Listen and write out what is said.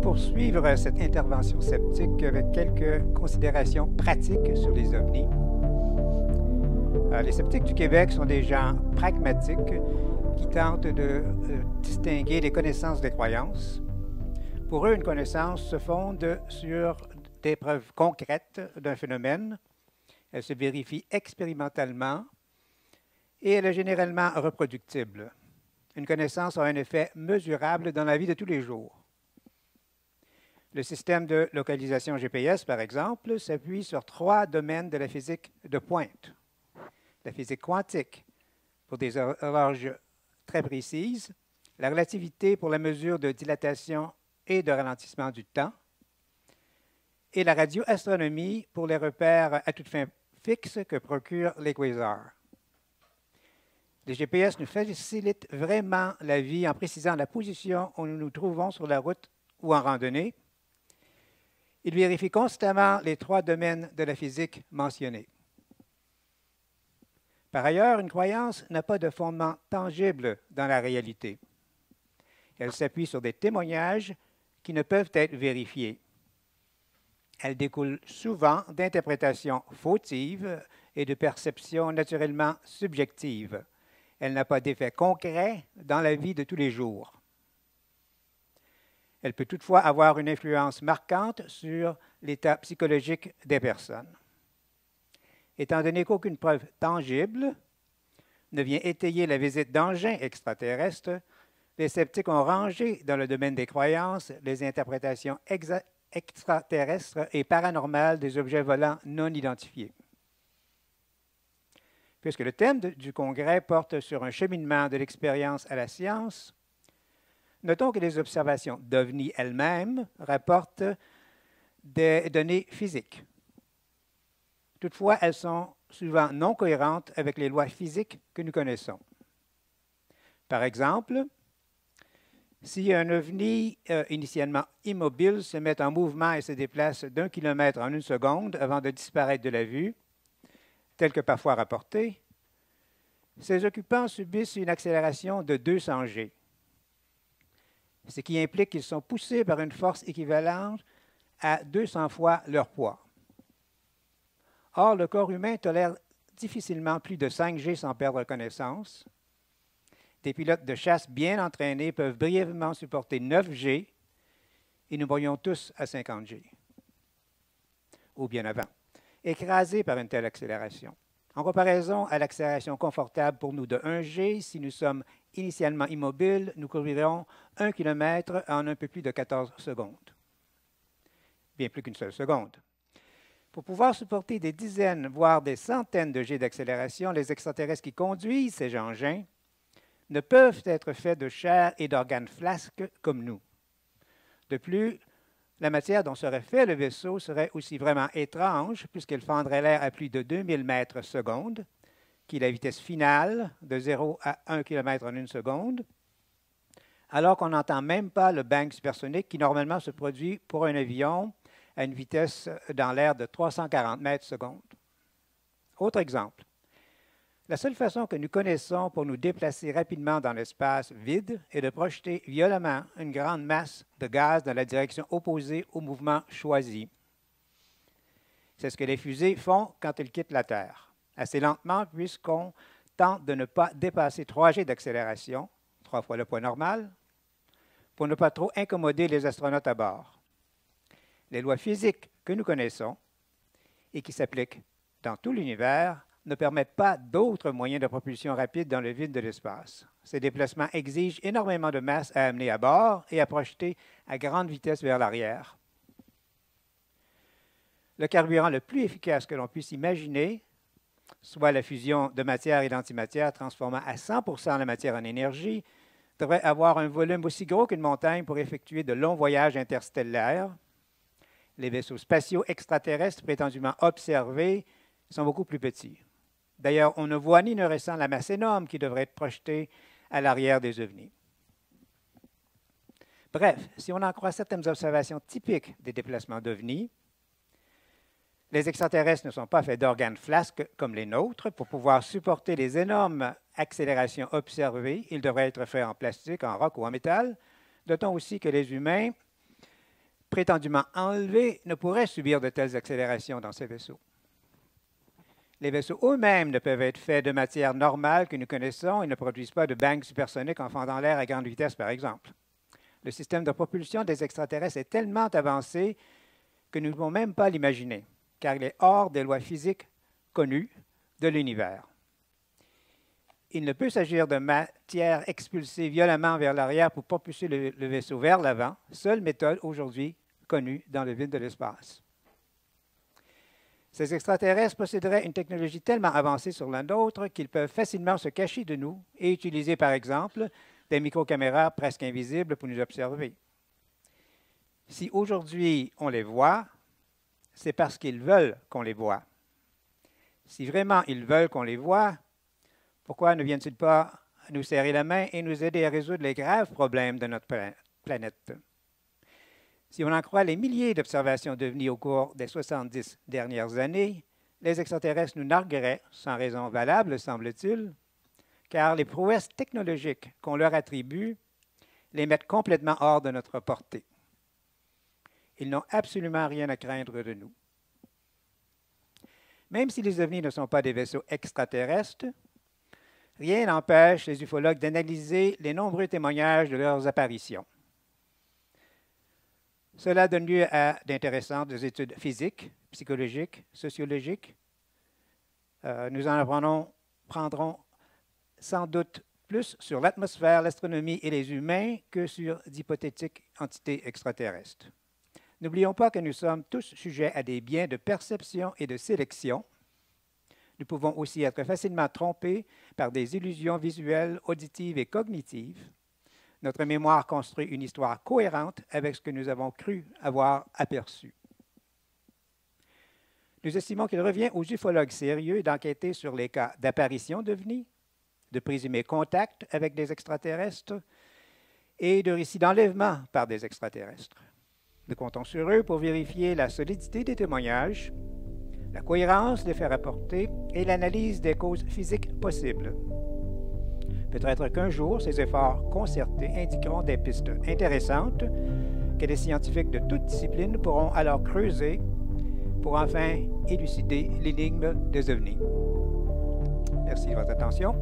Poursuivre cette intervention sceptique avec quelques considérations pratiques sur les ovnis. Euh, les sceptiques du Québec sont des gens pragmatiques qui tentent de euh, distinguer les connaissances des croyances. Pour eux, une connaissance se fonde sur des preuves concrètes d'un phénomène. Elle se vérifie expérimentalement et elle est généralement reproductible. Une connaissance a un effet mesurable dans la vie de tous les jours. Le système de localisation GPS, par exemple, s'appuie sur trois domaines de la physique de pointe. La physique quantique, pour des horloges très précises, la relativité pour la mesure de dilatation et de ralentissement du temps, et la radioastronomie pour les repères à toute fin fixe que procurent les quasars. Les GPS nous facilitent vraiment la vie en précisant la position où nous nous trouvons sur la route ou en randonnée. Ils vérifient constamment les trois domaines de la physique mentionnés. Par ailleurs, une croyance n'a pas de fondement tangible dans la réalité. Elle s'appuie sur des témoignages qui ne peuvent être vérifiés. Elle découle souvent d'interprétations fautives et de perceptions naturellement subjectives. Elle n'a pas d'effet concret dans la vie de tous les jours. Elle peut toutefois avoir une influence marquante sur l'état psychologique des personnes. Étant donné qu'aucune preuve tangible ne vient étayer la visite d'engins extraterrestres, les sceptiques ont rangé dans le domaine des croyances les interprétations extraterrestres et paranormales des objets volants non identifiés. Puisque le thème du congrès porte sur un cheminement de l'expérience à la science, notons que les observations d'OVNI elles-mêmes rapportent des données physiques. Toutefois, elles sont souvent non cohérentes avec les lois physiques que nous connaissons. Par exemple, si un ovni euh, initialement immobile se met en mouvement et se déplace d'un kilomètre en une seconde avant de disparaître de la vue, tel que parfois rapporté, ses occupants subissent une accélération de 200 G, ce qui implique qu'ils sont poussés par une force équivalente à 200 fois leur poids. Or, le corps humain tolère difficilement plus de 5 G sans perdre connaissance. Des pilotes de chasse bien entraînés peuvent brièvement supporter 9 G et nous voyons tous à 50 G, ou bien avant, écrasés par une telle accélération. En comparaison à l'accélération confortable pour nous de 1 G, si nous sommes initialement immobiles, nous couvrirons 1 km en un peu plus de 14 secondes. Bien plus qu'une seule seconde. Pour pouvoir supporter des dizaines, voire des centaines de G d'accélération, les extraterrestres qui conduisent ces engins ne peuvent être faits de chair et d'organes flasques comme nous. De plus, la matière dont serait fait le vaisseau serait aussi vraiment étrange, puisqu'elle fendrait l'air à plus de 2000 mètres seconde, qui est la vitesse finale de 0 à 1 km en une seconde, alors qu'on n'entend même pas le bang supersonique qui normalement se produit pour un avion à une vitesse dans l'air de 340 mètres seconde. Autre exemple. La seule façon que nous connaissons pour nous déplacer rapidement dans l'espace vide est de projeter violemment une grande masse de gaz dans la direction opposée au mouvement choisi. C'est ce que les fusées font quand elles quittent la Terre, assez lentement puisqu'on tente de ne pas dépasser 3 G d'accélération, trois fois le poids normal, pour ne pas trop incommoder les astronautes à bord. Les lois physiques que nous connaissons et qui s'appliquent dans tout l'univers ne permettent pas d'autres moyens de propulsion rapide dans le vide de l'espace. Ces déplacements exigent énormément de masse à amener à bord et à projeter à grande vitesse vers l'arrière. Le carburant le plus efficace que l'on puisse imaginer, soit la fusion de matière et d'antimatière transformant à 100% la matière en énergie, devrait avoir un volume aussi gros qu'une montagne pour effectuer de longs voyages interstellaires. Les vaisseaux spatiaux extraterrestres prétendument observés sont beaucoup plus petits. D'ailleurs, on ne voit ni ne ressent la masse énorme qui devrait être projetée à l'arrière des ovnis. Bref, si on en croit certaines observations typiques des déplacements d'ovnis, les extraterrestres ne sont pas faits d'organes flasques comme les nôtres. Pour pouvoir supporter les énormes accélérations observées, ils devraient être faits en plastique, en roc ou en métal. Notons aussi que les humains prétendument enlevés ne pourraient subir de telles accélérations dans ces vaisseaux. Les vaisseaux eux-mêmes ne peuvent être faits de matière normale que nous connaissons et ne produisent pas de bangs supersoniques enfant dans l'air à grande vitesse, par exemple. Le système de propulsion des extraterrestres est tellement avancé que nous ne pouvons même pas l'imaginer, car il est hors des lois physiques connues de l'univers. Il ne peut s'agir de matière expulsée violemment vers l'arrière pour propulser le, le vaisseau vers l'avant, seule méthode aujourd'hui connue dans le vide de l'espace. Ces extraterrestres posséderaient une technologie tellement avancée sur la nôtre qu'ils peuvent facilement se cacher de nous et utiliser, par exemple, des microcaméras presque invisibles pour nous observer. Si aujourd'hui on les voit, c'est parce qu'ils veulent qu'on les voit. Si vraiment ils veulent qu'on les voit, pourquoi ne viennent-ils pas nous serrer la main et nous aider à résoudre les graves problèmes de notre planète? Si on en croit les milliers d'observations devenues au cours des 70 dernières années, les extraterrestres nous nargueraient, sans raison valable, semble-t-il, car les prouesses technologiques qu'on leur attribue les mettent complètement hors de notre portée. Ils n'ont absolument rien à craindre de nous. Même si les ovnis ne sont pas des vaisseaux extraterrestres, rien n'empêche les ufologues d'analyser les nombreux témoignages de leurs apparitions. Cela donne lieu à d'intéressantes études physiques, psychologiques, sociologiques. Euh, nous en apprendrons, prendrons sans doute plus sur l'atmosphère, l'astronomie et les humains que sur d'hypothétiques entités extraterrestres. N'oublions pas que nous sommes tous sujets à des biens de perception et de sélection. Nous pouvons aussi être facilement trompés par des illusions visuelles, auditives et cognitives notre mémoire construit une histoire cohérente avec ce que nous avons cru avoir aperçu. Nous estimons qu'il revient aux ufologues sérieux d'enquêter sur les cas d'apparition devenus, de présumés contacts avec des extraterrestres et de récits d'enlèvement par des extraterrestres. Nous comptons sur eux pour vérifier la solidité des témoignages, la cohérence des faits rapportés et l'analyse des causes physiques possibles. Peut-être qu'un jour, ces efforts concertés indiqueront des pistes intéressantes que les scientifiques de toutes disciplines pourront alors creuser pour enfin élucider l'énigme des ovnis. Merci de votre attention.